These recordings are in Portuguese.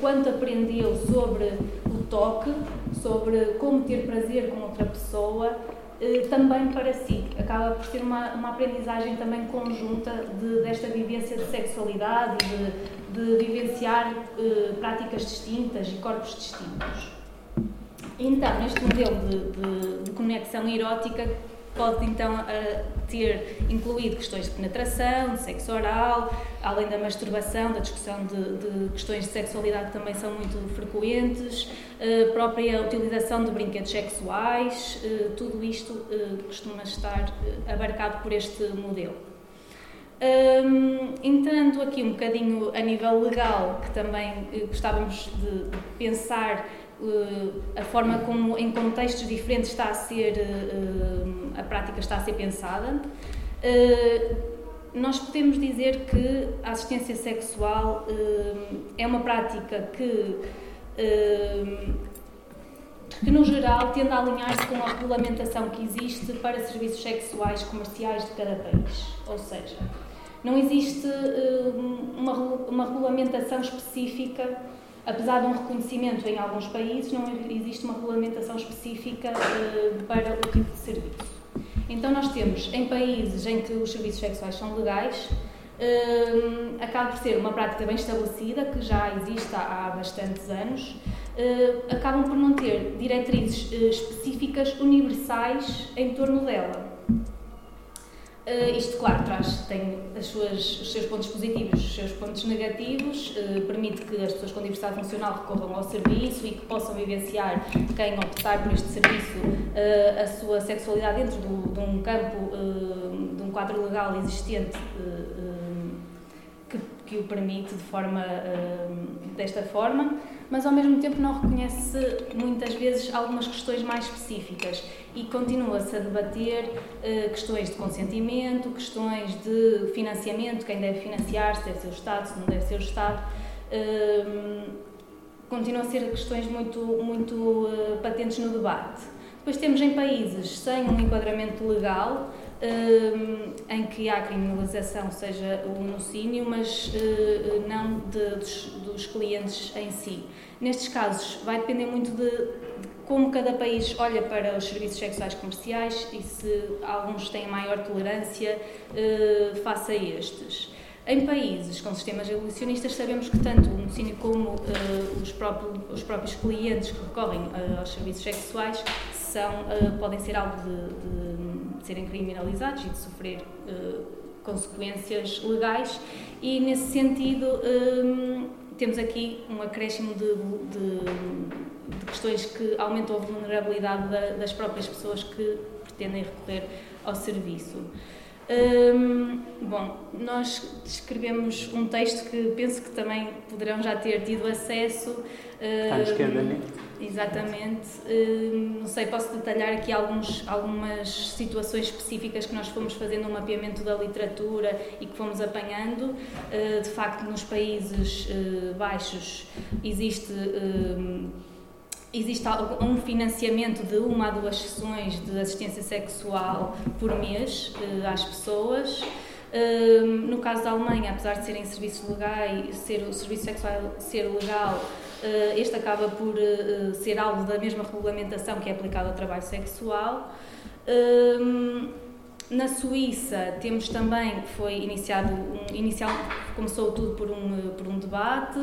quanto aprendeu sobre o toque, sobre como ter prazer com outra pessoa, eh, também para si. Acaba por ser uma, uma aprendizagem também conjunta de, desta vivência de sexualidade de, de vivenciar eh, práticas distintas e corpos distintos. Então, neste modelo de, de, de conexão erótica, pode então ter incluído questões de penetração, de sexo oral, além da masturbação, da discussão de, de questões de sexualidade que também são muito frequentes, a própria utilização de brinquedos sexuais, tudo isto costuma estar abarcado por este modelo. Um, entrando aqui um bocadinho a nível legal, que também gostávamos de pensar a forma como em contextos diferentes está a ser uh, a prática está a ser pensada. Uh, nós podemos dizer que a assistência sexual é uma prática que que no geral tende a alinhar-se com a regulamentação que existe para serviços sexuais comerciais de cada país. Ou seja, não existe uma, uma regulamentação específica apesar de um reconhecimento em alguns países, não existe uma regulamentação específica uh, para o tipo de serviço. Então, nós temos em países em que os serviços sexuais são legais, uh, acaba por ser uma prática bem estabelecida, que já existe há, bastantes anos, uh, acabam por não ter diretrizes específicas universais em torno dela. Uh, isto, claro, traz, tem as suas, os seus pontos positivos, os seus pontos negativos, uh, permite que as pessoas com diversidade funcional recorram ao serviço e que possam vivenciar, quem optar por este serviço, uh, a sua sexualidade dentro do, de um campo, de um quadro legal existente que, o permite de forma, desta forma mas ao mesmo tempo não reconhece muitas vezes algumas questões mais específicas e continua-se a debater uh, questões de consentimento, questões de financiamento, quem deve financiar, se deve ser o Estado, se não deve ser o Estado. Uh, continuam a ser questões muito, muito uh, patentes no debate. Depois temos em países sem um enquadramento legal, em que há criminalização, seja o monocínio, mas uh, não de, dos, dos, clientes em si. Nestes casos, vai depender muito de, de, como cada país olha para os serviços sexuais comerciais e se alguns têm maior tolerância uh, face a estes. Em países com sistemas evolucionistas, sabemos que tanto o monocínio como uh, os, próprios, os, próprios, clientes que recorrem aos serviços sexuais são, podem ser alvo de, de de serem criminalizados e de sofrer uh, consequências legais e nesse sentido um, temos aqui um acréscimo de, de, de, questões que aumentam a vulnerabilidade da, das próprias pessoas que pretendem recorrer ao serviço. Bom, nós escrevemos um texto que penso que também poderão já ter tido acesso. Está à esquerda, né? Exatamente. Um, não sei, posso detalhar aqui alguns, algumas situações específicas que nós fomos fazendo um mapeamento da literatura e que fomos apanhando. Uh, de facto, nos países uh, baixos existe existe um financiamento de uma a duas sessões de assistência sexual por mês uh, às pessoas. Uh, no caso da Alemanha, apesar de serem serviços legais, ser o serviço sexual ser legal, uh, este acaba por ser alvo da mesma regulamentação que é aplicada ao trabalho sexual. Na Suíça temos também, foi iniciado, um, inicial, começou tudo por um, por um debate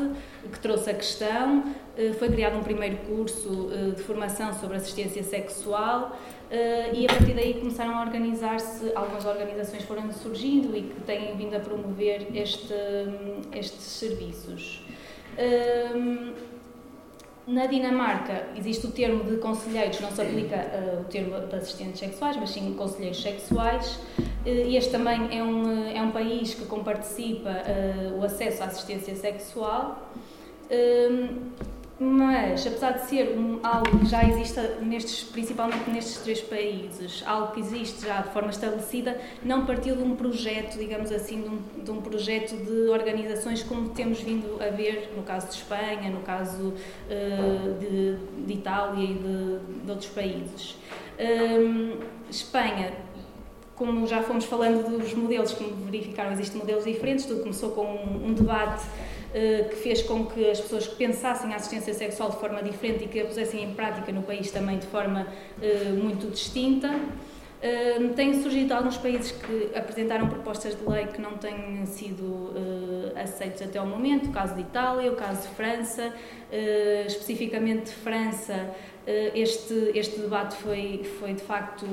que trouxe a questão, eh, foi criado um primeiro curso eh, de formação sobre assistência sexual eh, e a partir daí começaram a organizar-se, algumas organizações foram surgindo e que têm vindo a promover este, estes serviços. Na Dinamarca existe o termo de conselheiros, não se aplica uh, o termo de assistentes sexuais, mas sim conselheiros sexuais. Uh, este também é um, é um país que comparticipa uh, o acesso à assistência sexual mas apesar de ser um, algo que já existe nestes, principalmente nestes três países, algo que existe já de forma estabelecida, não partiu de um projeto, digamos assim, de um, de um projeto de organizações como temos vindo a ver no caso de Espanha, no caso uh, de, de, Itália e de, de outros países. Um, Espanha como já fomos falando dos modelos, como verificaram, existem modelos diferentes, tudo começou com um, um debate uh, que fez com que as pessoas pensassem a assistência sexual de forma diferente e que a pusessem em prática no país também de forma uh, muito distinta. Uh, têm surgido alguns países que apresentaram propostas de lei que não têm sido uh, aceitos até o momento, o caso de Itália, o caso de França, uh, especificamente de França, este, este debate foi, foi de facto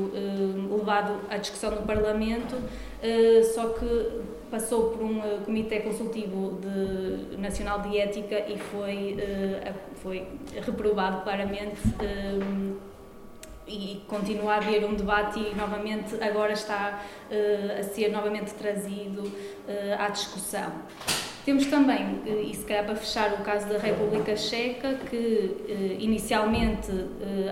levado à discussão no Parlamento, só que passou por um comitê consultivo de, nacional de ética e foi, foi reprovado claramente e continua a haver um debate e novamente agora está uh, a ser novamente trazido uh, à discussão. Temos também, uh, e se calhar para fechar, o caso da República Checa, que inicialmente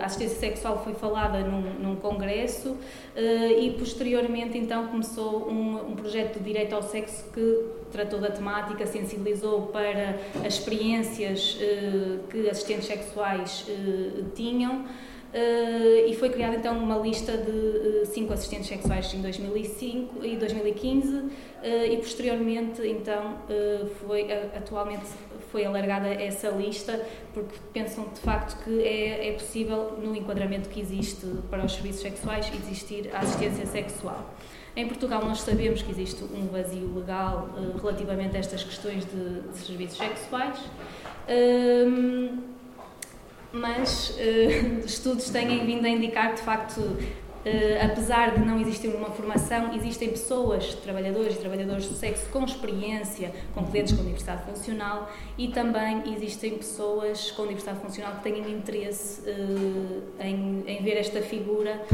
a assistência sexual foi falada num, num congresso e posteriormente então começou um, um projeto de direito ao sexo que tratou da temática, sensibilizou para as experiências que assistentes sexuais tinham. Uh, e foi criada então uma lista de uh, cinco assistentes sexuais em 2005 e 2015 uh, eh, e posteriormente então foi atualmente foi alargada essa lista porque pensam de facto que é, é possível no enquadramento que existe para os serviços sexuais existir a assistência sexual. Em Portugal nós sabemos que existe um vazio legal relativamente a estas questões de, de serviços sexuais. Ehm, mas uh, estudos têm vindo a indicar que, de facto, uh, apesar de não existir uma formação, existem pessoas, trabalhadores e trabalhadoras do sexo com experiência, com clientes com diversidade funcional e também existem pessoas com diversidade funcional que têm interesse uh, em, em, ver esta figura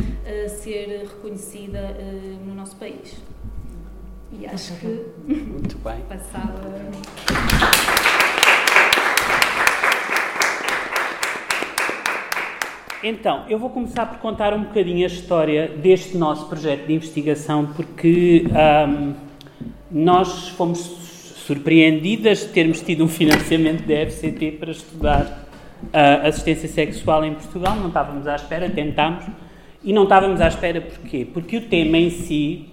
ser reconhecida no nosso país. E acho que Muito bem. passava. Então, eu vou começar por contar um bocadinho a história deste nosso projeto de investigação, porque um, nós fomos surpreendidas de termos tido um financiamento da FCT para estudar uh, assistência sexual em Portugal. Não estávamos à espera, tentámos. E não estávamos à espera porquê? Porque o tema em si,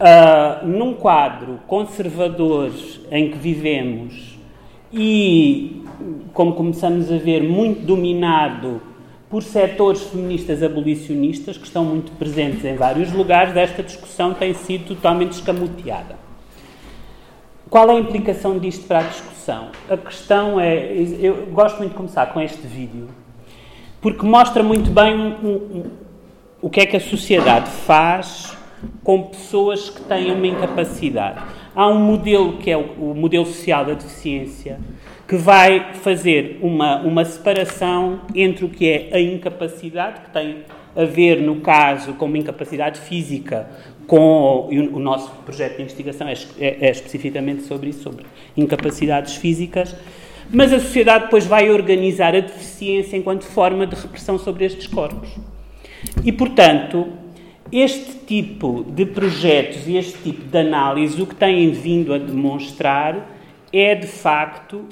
uh, num quadro conservador em que vivemos e, como começamos a ver, muito dominado por setores feministas abolicionistas que estão muito presentes em vários lugares, esta discussão tem sido totalmente escamoteada. Qual é a implicação disto para a discussão? A questão é. Eu gosto muito de começar com este vídeo, porque mostra muito bem um, um, o que é que a sociedade faz com pessoas que têm uma incapacidade. Há um modelo que é o, o modelo social da deficiência, que vai fazer uma, uma separação entre o que é a incapacidade, que tem a ver, no caso, com uma incapacidade física, com o, o nosso projeto de investigação é, é, é, especificamente sobre isso, sobre incapacidades físicas, mas a sociedade depois vai organizar a deficiência enquanto forma de repressão sobre estes corpos. E, portanto, este tipo de projetos e este tipo de análise o que têm vindo a demonstrar é, de facto,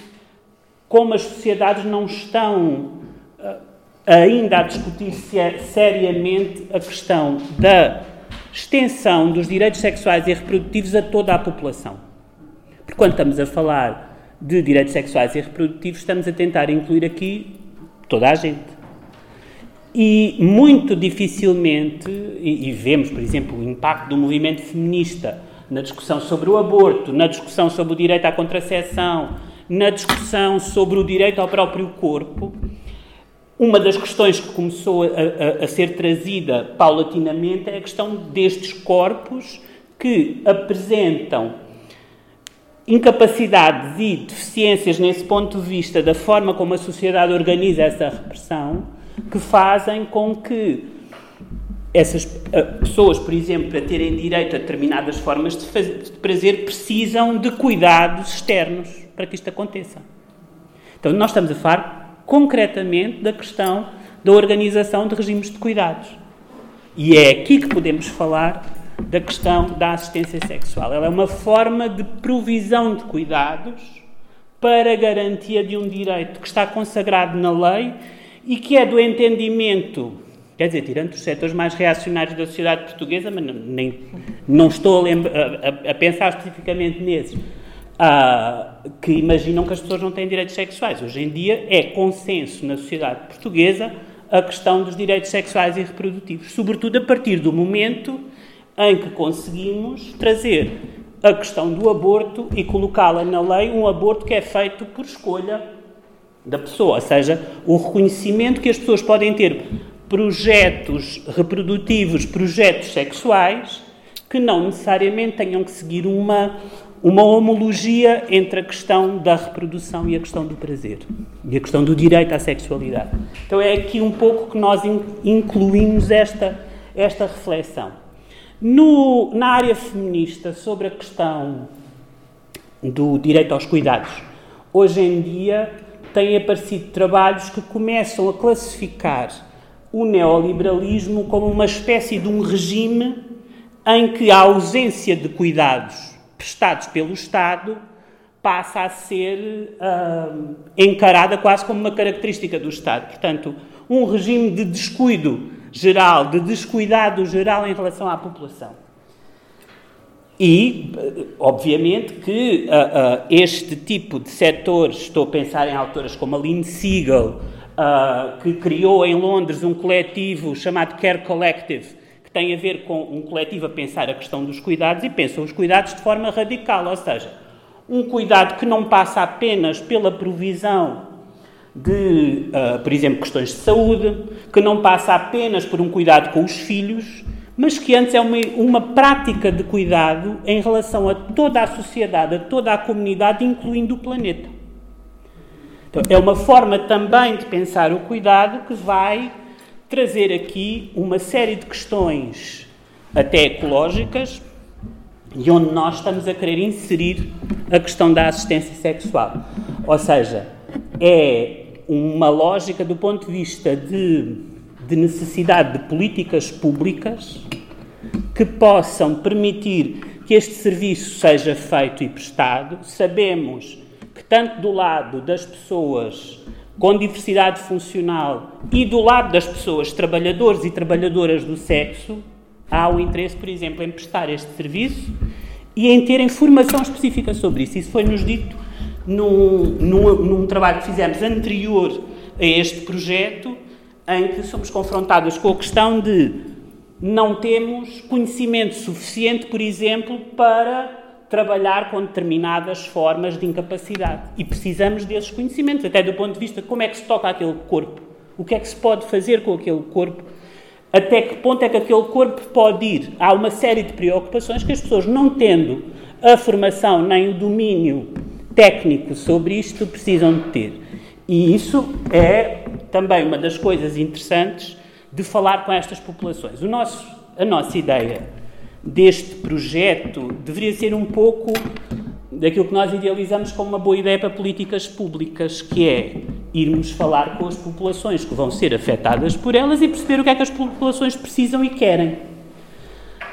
como as sociedades não estão uh, ainda a discutir seriamente a questão da extensão dos direitos sexuais e reprodutivos a toda a população. Porque quando estamos a falar de direitos sexuais e reprodutivos, estamos a tentar incluir aqui toda a gente. E muito dificilmente, e, e vemos, por exemplo, o impacto do movimento feminista na discussão sobre o aborto, na discussão sobre o direito à contracepção, na discussão sobre o direito ao próprio corpo, uma das questões que começou a, a, a, ser trazida paulatinamente é a questão destes corpos que apresentam incapacidades e deficiências nesse ponto de vista da forma como a sociedade organiza essa repressão, que fazem com que essas uh, pessoas, por exemplo, para terem direito a determinadas formas de, fazer, de prazer, precisam de cuidados externos para que isto aconteça. Então, nós estamos a falar concretamente da questão da organização de regimes de cuidados. E é aqui que podemos falar da questão da assistência sexual. Ela é uma forma de provisão de cuidados para garantia de um direito que está consagrado na lei e que é do entendimento quer dizer, tirando os setores mais reacionários da sociedade portuguesa, mas não, nem, não estou a, a, a pensar especificamente nesses, uh, que imaginam que as pessoas não têm direitos sexuais. Hoje em dia é consenso na sociedade portuguesa a questão dos direitos sexuais e reprodutivos, sobretudo a partir do momento em que conseguimos trazer a questão do aborto e colocá-la na lei, um aborto que é feito por escolha da pessoa, ou seja, o reconhecimento que as pessoas podem ter projetos reprodutivos, projetos sexuais, que não necessariamente tenham que seguir uma, uma homologia entre a questão da reprodução e a questão do prazer, e a questão do direito à sexualidade. Então é aqui um pouco que nós incluímos esta, esta reflexão. No, na área feminista, sobre a questão do direito aos cuidados, hoje em dia têm aparecido trabalhos que começam a classificar o neoliberalismo como uma espécie de um regime em que a ausência de cuidados prestados pelo Estado passa a ser uh, encarada quase como uma característica do Estado. Portanto, um regime de descuido geral, de descuidado geral em relação à população. E, obviamente, que uh, uh, este tipo de setores, estou a pensar em autoras como a Lynn Siegel, que criou em Londres um coletivo chamado Care Collective, que tem a ver com um coletivo a pensar a questão dos cuidados e pensa os cuidados de forma radical, ou seja, um cuidado que não passa apenas pela provisão de, uh, por exemplo, questões de saúde, que não passa apenas por um cuidado com os filhos, mas que antes é uma, uma prática de cuidado em relação a toda a sociedade, a toda a comunidade, incluindo o planeta. Então, é uma forma também de pensar o cuidado que vai trazer aqui uma série de questões, até ecológicas, e onde nós estamos a querer inserir a questão da assistência sexual. Ou seja, é uma lógica do ponto de vista de, de necessidade de políticas públicas que possam permitir que este serviço seja feito e prestado. Sabemos que, tanto do lado das pessoas com diversidade funcional e do lado das pessoas trabalhadores e trabalhadoras do sexo, há o interesse, por exemplo, em prestar este serviço e em ter informação específica sobre isso. Isso foi-nos dito num, num, num trabalho que fizemos anterior a este projeto, em que somos confrontados com a questão de não temos conhecimento suficiente, por exemplo, para trabalhar com determinadas formas de incapacidade. E precisamos desses conhecimentos, até do ponto de vista de como é que se toca aquele corpo, o que é que se pode fazer com aquele corpo, até que ponto é que aquele corpo pode ir. Há uma série de preocupações que as pessoas, não tendo a formação nem o domínio técnico sobre isto precisam de ter. E isso é também uma das coisas interessantes de falar com estas populações. O nosso, a nossa ideia deste projeto deveria ser um pouco daquilo que nós idealizamos como uma boa ideia para políticas públicas, que é irmos falar com as populações que vão ser afetadas por elas e perceber o que é que as populações precisam e querem.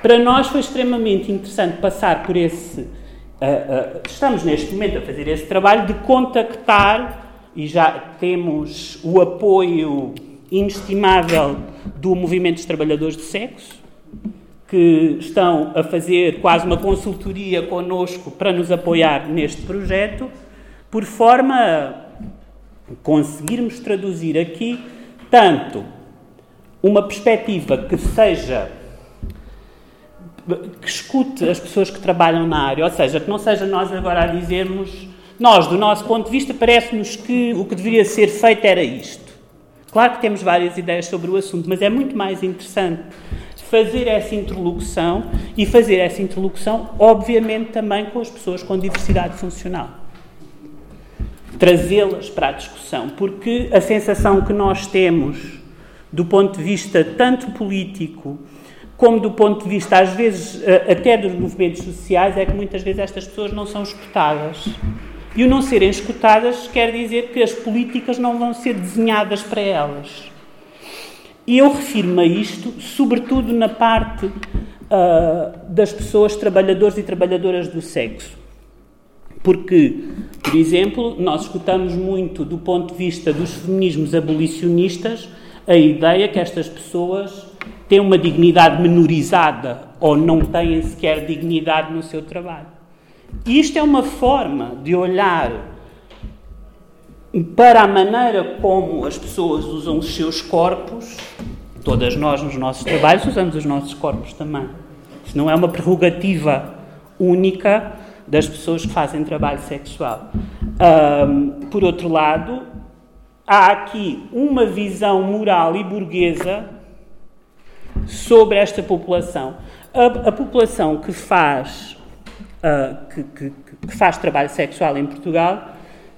Para nós foi extremamente interessante passar por esse Uh, uh, estamos neste momento a fazer esse trabalho de contactar e já temos o apoio inestimável do Movimento dos Trabalhadores do Sexo, que estão a fazer quase uma consultoria connosco para nos apoiar neste projeto, por forma a conseguirmos traduzir aqui tanto uma perspectiva que seja que escute as pessoas que trabalham na área, ou seja, que não seja nós agora a dizermos, nós, do nosso ponto de vista, parece-nos que o que deveria ser feito era isto. Claro que temos várias ideias sobre o assunto, mas é muito mais interessante fazer essa interlocução e fazer essa interlocução, obviamente, também com as pessoas com diversidade funcional. Trazê-las para a discussão, porque a sensação que nós temos, do ponto de vista tanto político como do ponto de vista, às vezes, eh, até dos movimentos sociais, é que muitas vezes estas pessoas não são escutadas. E o não serem escutadas quer dizer que as políticas não vão ser desenhadas para elas. E eu refiro-me a isto, sobretudo na parte uh, das pessoas trabalhadores e trabalhadoras do sexo. Porque, por exemplo, nós escutamos muito do ponto de vista dos feminismos abolicionistas a ideia que estas pessoas têm uma dignidade menorizada ou não têm sequer dignidade no seu trabalho. E isto é uma forma de olhar para a maneira como as pessoas usam os seus corpos, todas nós nos nossos trabalhos usamos os nossos corpos também. Isto não é uma prerrogativa única das pessoas que fazem trabalho sexual. Um, por outro lado, há aqui uma visão moral e burguesa sobre esta população. A, a população que faz, uh, que, que, que faz trabalho sexual em Portugal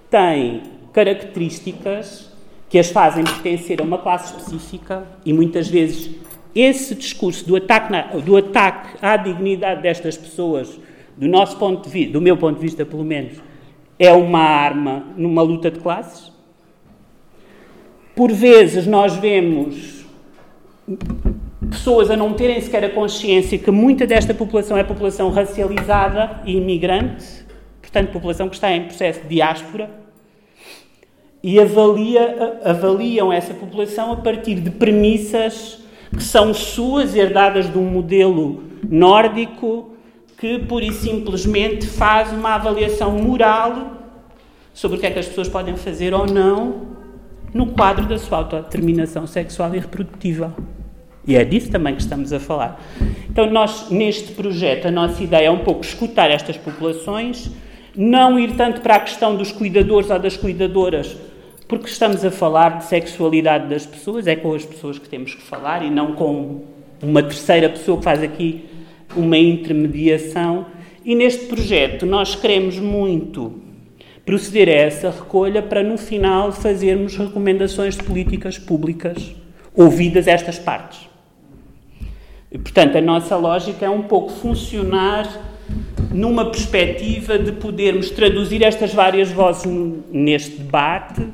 tem características que as fazem pertencer a uma classe específica e muitas vezes esse discurso do ataque, na, do ataque à dignidade destas pessoas, do nosso ponto de vista, do meu ponto de vista pelo menos, é uma arma numa luta de classes. Por vezes nós vemos pessoas a não terem sequer a consciência que muita desta população é população racializada e imigrante, portanto, população que está em processo de diáspora, e avalia, avaliam essa população a partir de premissas que são suas, herdadas de um modelo nórdico, que pura e simplesmente faz uma avaliação moral sobre o que é que as pessoas podem fazer ou não no quadro da sua autodeterminação sexual e reprodutiva. E é disso também que estamos a falar. Então, nós, neste projeto, a nossa ideia é um pouco escutar estas populações, não ir tanto para a questão dos cuidadores ou das cuidadoras, porque estamos a falar de sexualidade das pessoas, é com as pessoas que temos que falar e não com uma terceira pessoa que faz aqui uma intermediação. E neste projeto nós queremos muito proceder a essa recolha para no final fazermos recomendações de políticas públicas ouvidas estas partes. E, portanto, a nossa lógica é um pouco funcionar numa perspectiva de podermos traduzir estas várias vozes neste debate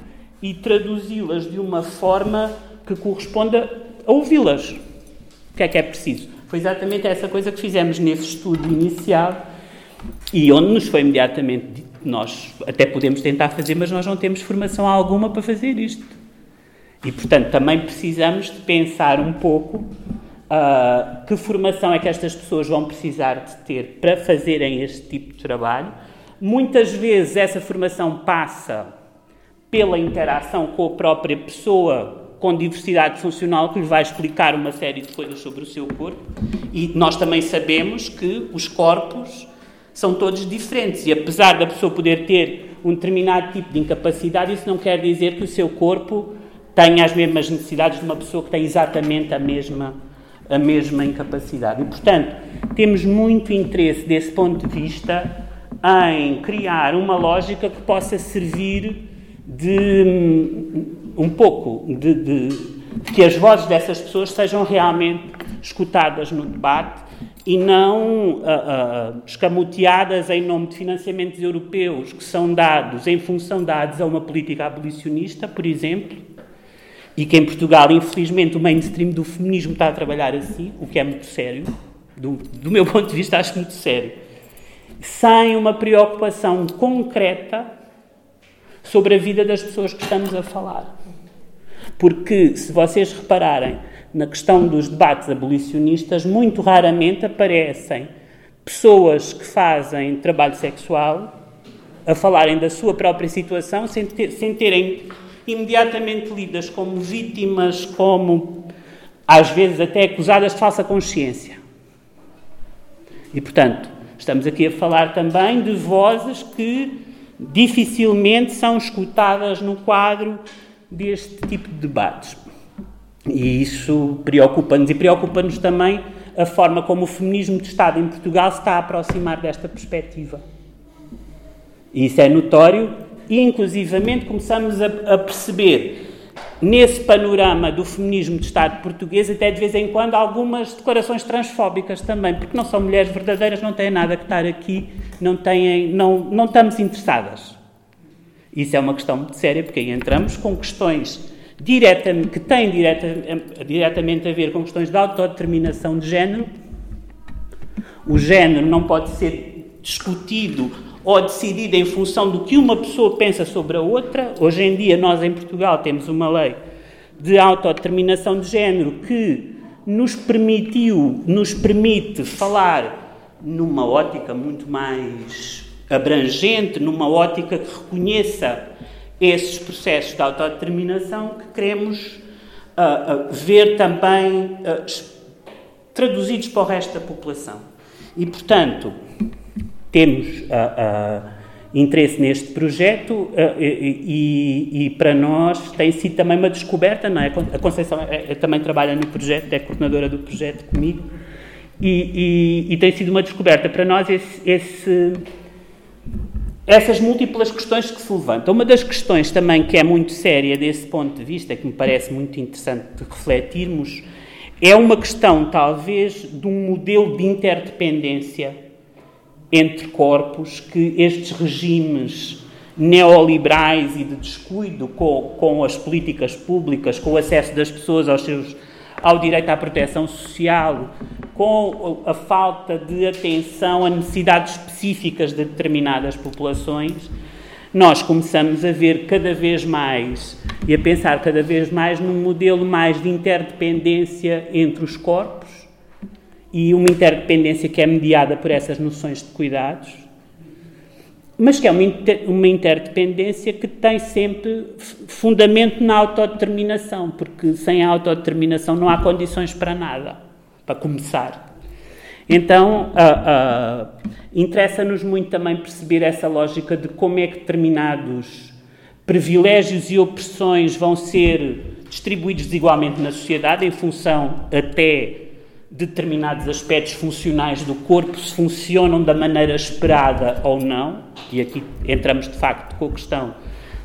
e traduzi-las de uma forma que corresponda a ouvi-las. O que é que é preciso? Foi exatamente essa coisa que fizemos nesse estudo inicial e onde nos foi imediatamente dito nós até podemos tentar fazer, mas nós não temos formação alguma para fazer isto. E, portanto, também precisamos de pensar um pouco uh, que formação é que estas pessoas vão precisar de ter para fazerem este tipo de trabalho. Muitas vezes essa formação passa pela interação com a própria pessoa com diversidade funcional que lhe vai explicar uma série de coisas sobre o seu corpo. E nós também sabemos que os corpos são todos diferentes e apesar da pessoa poder ter um determinado tipo de incapacidade, isso não quer dizer que o seu corpo tenha as mesmas necessidades de uma pessoa que tem exatamente a mesma a mesma incapacidade. E, portanto, temos muito interesse desse ponto de vista em criar uma lógica que possa servir de um pouco de, de, de, que as vozes dessas pessoas sejam realmente escutadas no debate e não uh, uh, escamoteadas em nome de financiamentos europeus que são dados em função da adesão a uma política abolicionista, por exemplo, e que em Portugal, infelizmente, o mainstream do feminismo está a trabalhar assim, o que é muito sério, do, do meu ponto de vista, acho muito sério, sem uma preocupação concreta sobre a vida das pessoas que estamos a falar. Porque, se vocês repararem na questão dos debates abolicionistas, muito raramente aparecem pessoas que fazem trabalho sexual a falarem da sua própria situação sem, ter, sem terem imediatamente lidas como vítimas, como às vezes até acusadas de falsa consciência. E portanto, estamos aqui a falar também de vozes que dificilmente são escutadas no quadro deste tipo de debates. E isso preocupa-nos e preocupa-nos também a forma como o feminismo de Estado em Portugal se está a aproximar desta perspectiva. Isso é notório e, inclusivamente, começamos a, a perceber nesse panorama do feminismo de Estado português, até de vez em quando, algumas declarações transfóbicas também, porque não são mulheres verdadeiras, não têm nada que estar aqui, não, têm, não, não estamos interessadas. Isso é uma questão muito séria, porque aí entramos com questões direta, que têm direta, diretamente a ver com questões de autodeterminação de género. O género não pode ser discutido ou decidido em função do que uma pessoa pensa sobre a outra. Hoje em dia, nós em Portugal temos uma lei de autodeterminação de género que nos permitiu, nos permite falar numa ótica muito mais abrangente, numa ótica que reconheça esses processos de autodeterminação que queremos uh, uh, ver também uh, traduzidos para o resto da população. E, portanto, temos interesse neste projeto e, e, e, para nós tem sido também uma descoberta, não é? A Conceição é, é, também trabalha no projeto, é coordenadora do projeto comigo e, e tem sido uma descoberta para nós esse, esse essas múltiplas questões que se levantam. Uma das questões também que é muito séria desse ponto de vista, que me parece muito interessante refletirmos, é uma questão, talvez, de um modelo de interdependência entre corpos que estes regimes neoliberais e de descuido com, com as políticas públicas, com o acesso das pessoas aos seus ao direito à proteção social, com a falta de atenção a necessidades específicas de determinadas populações, nós começamos a ver cada vez mais e a pensar cada vez mais num modelo mais de interdependência entre os corpos e uma interdependência que é mediada por essas noções de cuidados mas que é uma, uma interdependência que tem sempre fundamento na autodeterminação, porque sem a autodeterminação não há condições para nada, para começar. Então, uh, uh, interessa-nos muito também perceber essa lógica de como é que determinados privilégios e opressões vão ser distribuídos desigualmente na sociedade, em função até determinados aspectos funcionais do corpo se funcionam da maneira esperada ou não, e aqui entramos de facto com a questão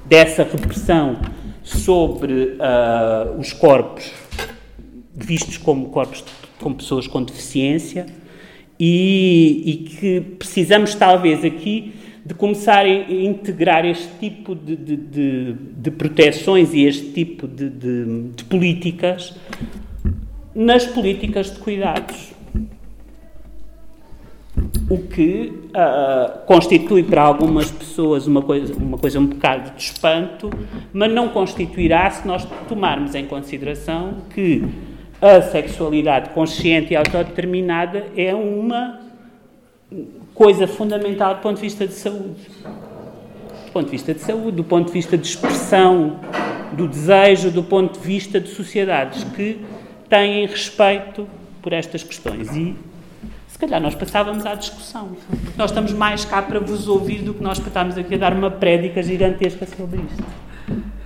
dessa repressão sobre uh, os corpos vistos como corpos com pessoas com deficiência e, e, que precisamos talvez aqui de começar a integrar este tipo de, de, de, de proteções e este tipo de políticas nas políticas de cuidados. O que uh, constitui para algumas pessoas uma coisa, uma coisa um bocado de espanto, mas não constituirá se nós tomarmos em consideração que a sexualidade consciente e autodeterminada é uma coisa fundamental do ponto de vista de saúde. Do ponto de vista de saúde, do ponto de vista de expressão do desejo, do ponto de vista de sociedades que têm respeito por estas questões. E se calhar nós passávamos à discussão. Nós estamos mais cá para vos ouvir do que nós para estarmos aqui a dar uma prédica gigantesca sobre isto.